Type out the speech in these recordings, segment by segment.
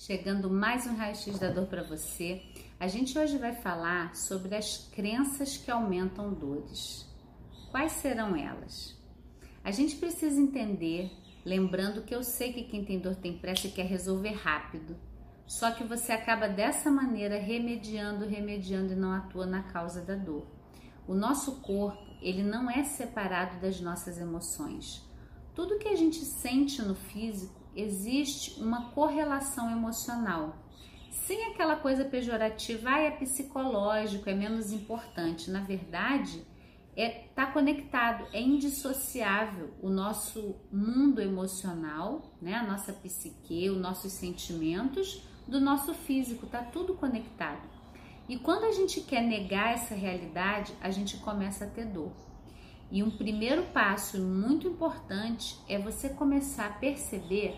chegando mais um raio-x da dor para você. A gente hoje vai falar sobre as crenças que aumentam dores. Quais serão elas? A gente precisa entender, lembrando que eu sei que quem tem dor tem pressa e quer resolver rápido. Só que você acaba dessa maneira remediando, remediando e não atua na causa da dor. O nosso corpo, ele não é separado das nossas emoções. Tudo que a gente sente no físico existe uma correlação emocional. Sem aquela coisa pejorativa, ah, é psicológico, é menos importante. Na verdade, é tá conectado, é indissociável o nosso mundo emocional, né, a nossa psique, os nossos sentimentos do nosso físico, tá tudo conectado. E quando a gente quer negar essa realidade, a gente começa a ter dor. E um primeiro passo muito importante é você começar a perceber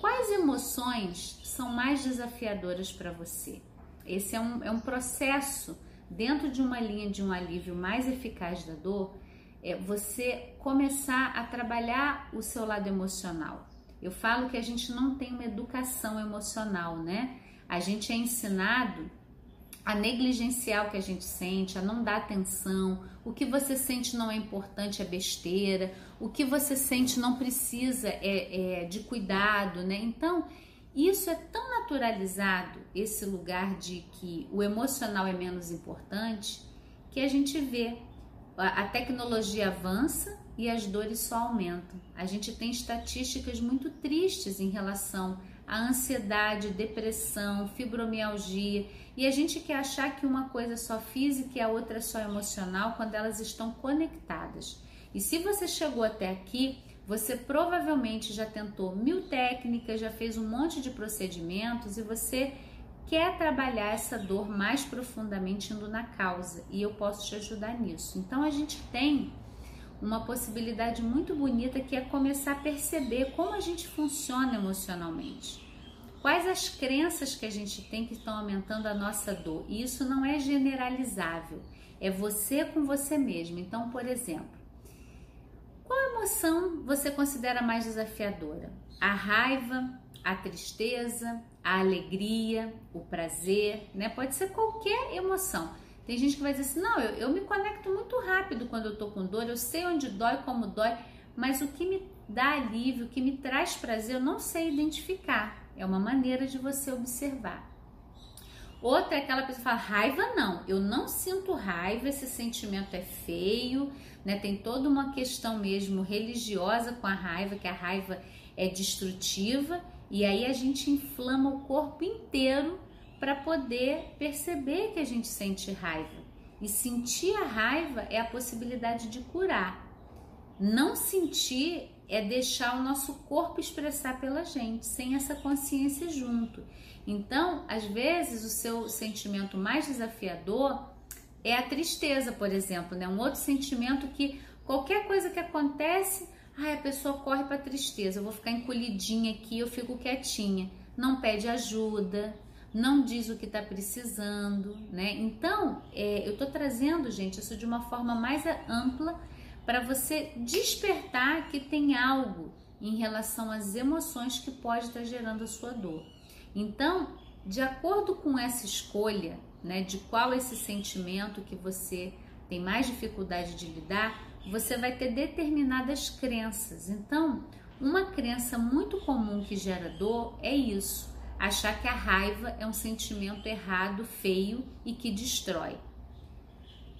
quais emoções são mais desafiadoras para você. Esse é um, é um processo dentro de uma linha de um alívio mais eficaz da dor. É você começar a trabalhar o seu lado emocional. Eu falo que a gente não tem uma educação emocional, né? A gente é ensinado a negligenciar o que a gente sente, a não dar atenção, o que você sente não é importante, é besteira, o que você sente não precisa é, é de cuidado, né? Então, isso é tão naturalizado, esse lugar de que o emocional é menos importante, que a gente vê a tecnologia avança e as dores só aumentam. A gente tem estatísticas muito tristes em relação à ansiedade, depressão, fibromialgia, e a gente quer achar que uma coisa é só física e a outra é só emocional quando elas estão conectadas. E se você chegou até aqui, você provavelmente já tentou mil técnicas, já fez um monte de procedimentos e você quer trabalhar essa dor mais profundamente indo na causa e eu posso te ajudar nisso. Então a gente tem uma possibilidade muito bonita que é começar a perceber como a gente funciona emocionalmente. Quais as crenças que a gente tem que estão aumentando a nossa dor? E isso não é generalizável, é você com você mesmo. Então, por exemplo, qual emoção você considera mais desafiadora? A raiva, a tristeza, a alegria, o prazer, né? Pode ser qualquer emoção. Tem gente que vai dizer assim: não, eu, eu me conecto muito rápido quando eu tô com dor, eu sei onde dói, como dói, mas o que me dá alívio, o que me traz prazer, eu não sei identificar. É uma maneira de você observar. Outra é aquela pessoa que fala: raiva não, eu não sinto raiva, esse sentimento é feio, né? Tem toda uma questão mesmo religiosa com a raiva, que a raiva é destrutiva, e aí a gente inflama o corpo inteiro para poder perceber que a gente sente raiva. E sentir a raiva é a possibilidade de curar. Não sentir é deixar o nosso corpo expressar pela gente, sem essa consciência junto. Então, às vezes, o seu sentimento mais desafiador é a tristeza, por exemplo, né? Um outro sentimento que qualquer coisa que acontece, ai, a pessoa corre para tristeza. Eu vou ficar encolhidinha aqui, eu fico quietinha. Não pede ajuda, não diz o que está precisando, né? Então, é, eu estou trazendo, gente, isso de uma forma mais ampla para você despertar que tem algo em relação às emoções que pode estar tá gerando a sua dor. Então, de acordo com essa escolha, né, de qual esse sentimento que você tem mais dificuldade de lidar, você vai ter determinadas crenças. Então, uma crença muito comum que gera dor é isso achar que a raiva é um sentimento errado, feio e que destrói.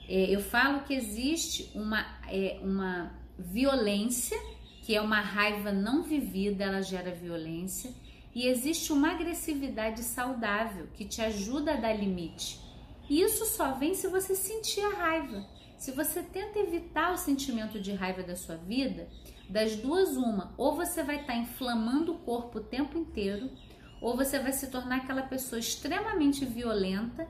É, eu falo que existe uma, é, uma violência, que é uma raiva não vivida, ela gera violência, e existe uma agressividade saudável que te ajuda a dar limite. E isso só vem se você sentir a raiva. Se você tenta evitar o sentimento de raiva da sua vida, das duas, uma, ou você vai estar tá inflamando o corpo o tempo inteiro, ou você vai se tornar aquela pessoa extremamente violenta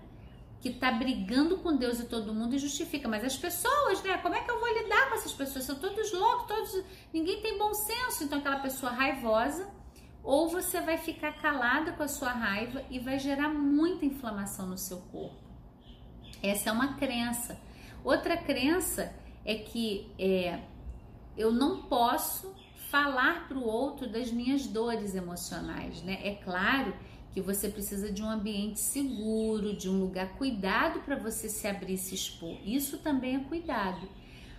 que está brigando com Deus e todo mundo e justifica. Mas as pessoas, né? Como é que eu vou lidar com essas pessoas? São todos loucos, todos. Ninguém tem bom senso. Então, aquela pessoa raivosa. Ou você vai ficar calada com a sua raiva e vai gerar muita inflamação no seu corpo. Essa é uma crença. Outra crença é que é, eu não posso falar para o outro das minhas dores emocionais, né? É claro que você precisa de um ambiente seguro, de um lugar cuidado para você se abrir e se expor. Isso também é cuidado.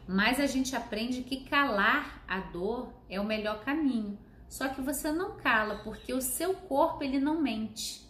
Mas a gente aprende que calar a dor é o melhor caminho. Só que você não cala, porque o seu corpo ele não mente.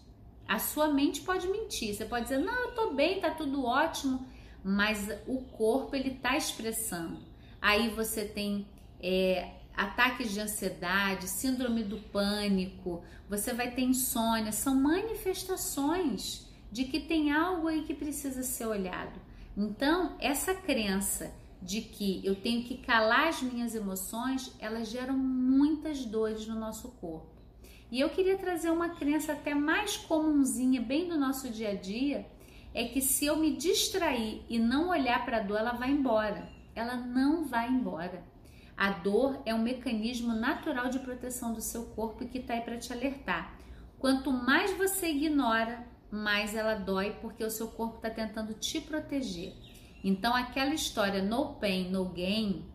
A sua mente pode mentir. Você pode dizer: "Não, eu tô bem, tá tudo ótimo", mas o corpo ele tá expressando. Aí você tem é, ataques de ansiedade, síndrome do pânico, você vai ter insônia, são manifestações de que tem algo aí que precisa ser olhado. Então, essa crença de que eu tenho que calar as minhas emoções, elas geram muitas dores no nosso corpo. E eu queria trazer uma crença até mais comunzinha, bem do nosso dia a dia, é que se eu me distrair e não olhar para a dor, ela vai embora. Ela não vai embora. A dor é um mecanismo natural de proteção do seu corpo que está aí para te alertar. Quanto mais você ignora, mais ela dói porque o seu corpo está tentando te proteger. Então, aquela história no pain, no gain,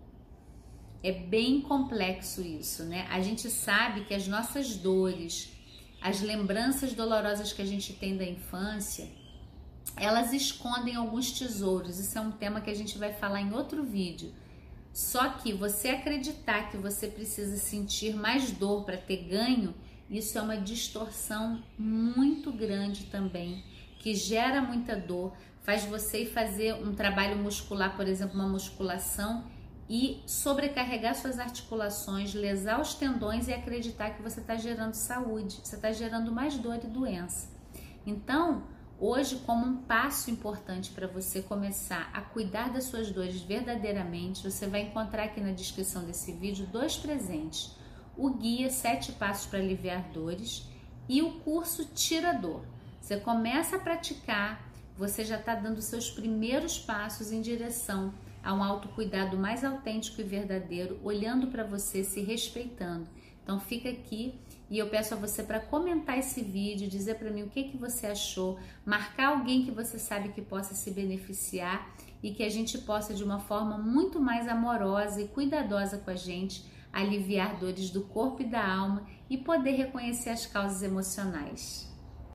é bem complexo isso, né? A gente sabe que as nossas dores, as lembranças dolorosas que a gente tem da infância, elas escondem alguns tesouros. Isso é um tema que a gente vai falar em outro vídeo. Só que você acreditar que você precisa sentir mais dor para ter ganho, isso é uma distorção muito grande também, que gera muita dor, faz você fazer um trabalho muscular, por exemplo, uma musculação e sobrecarregar suas articulações, lesar os tendões e acreditar que você está gerando saúde, você está gerando mais dor e doença. Então, Hoje, como um passo importante para você começar a cuidar das suas dores verdadeiramente, você vai encontrar aqui na descrição desse vídeo dois presentes: o guia Sete Passos para Aliviar Dores e o curso Tira Dor. Você começa a praticar, você já está dando seus primeiros passos em direção a um autocuidado mais autêntico e verdadeiro, olhando para você, se respeitando. Então fica aqui e eu peço a você para comentar esse vídeo, dizer para mim o que, que você achou, marcar alguém que você sabe que possa se beneficiar e que a gente possa, de uma forma muito mais amorosa e cuidadosa com a gente, aliviar dores do corpo e da alma e poder reconhecer as causas emocionais.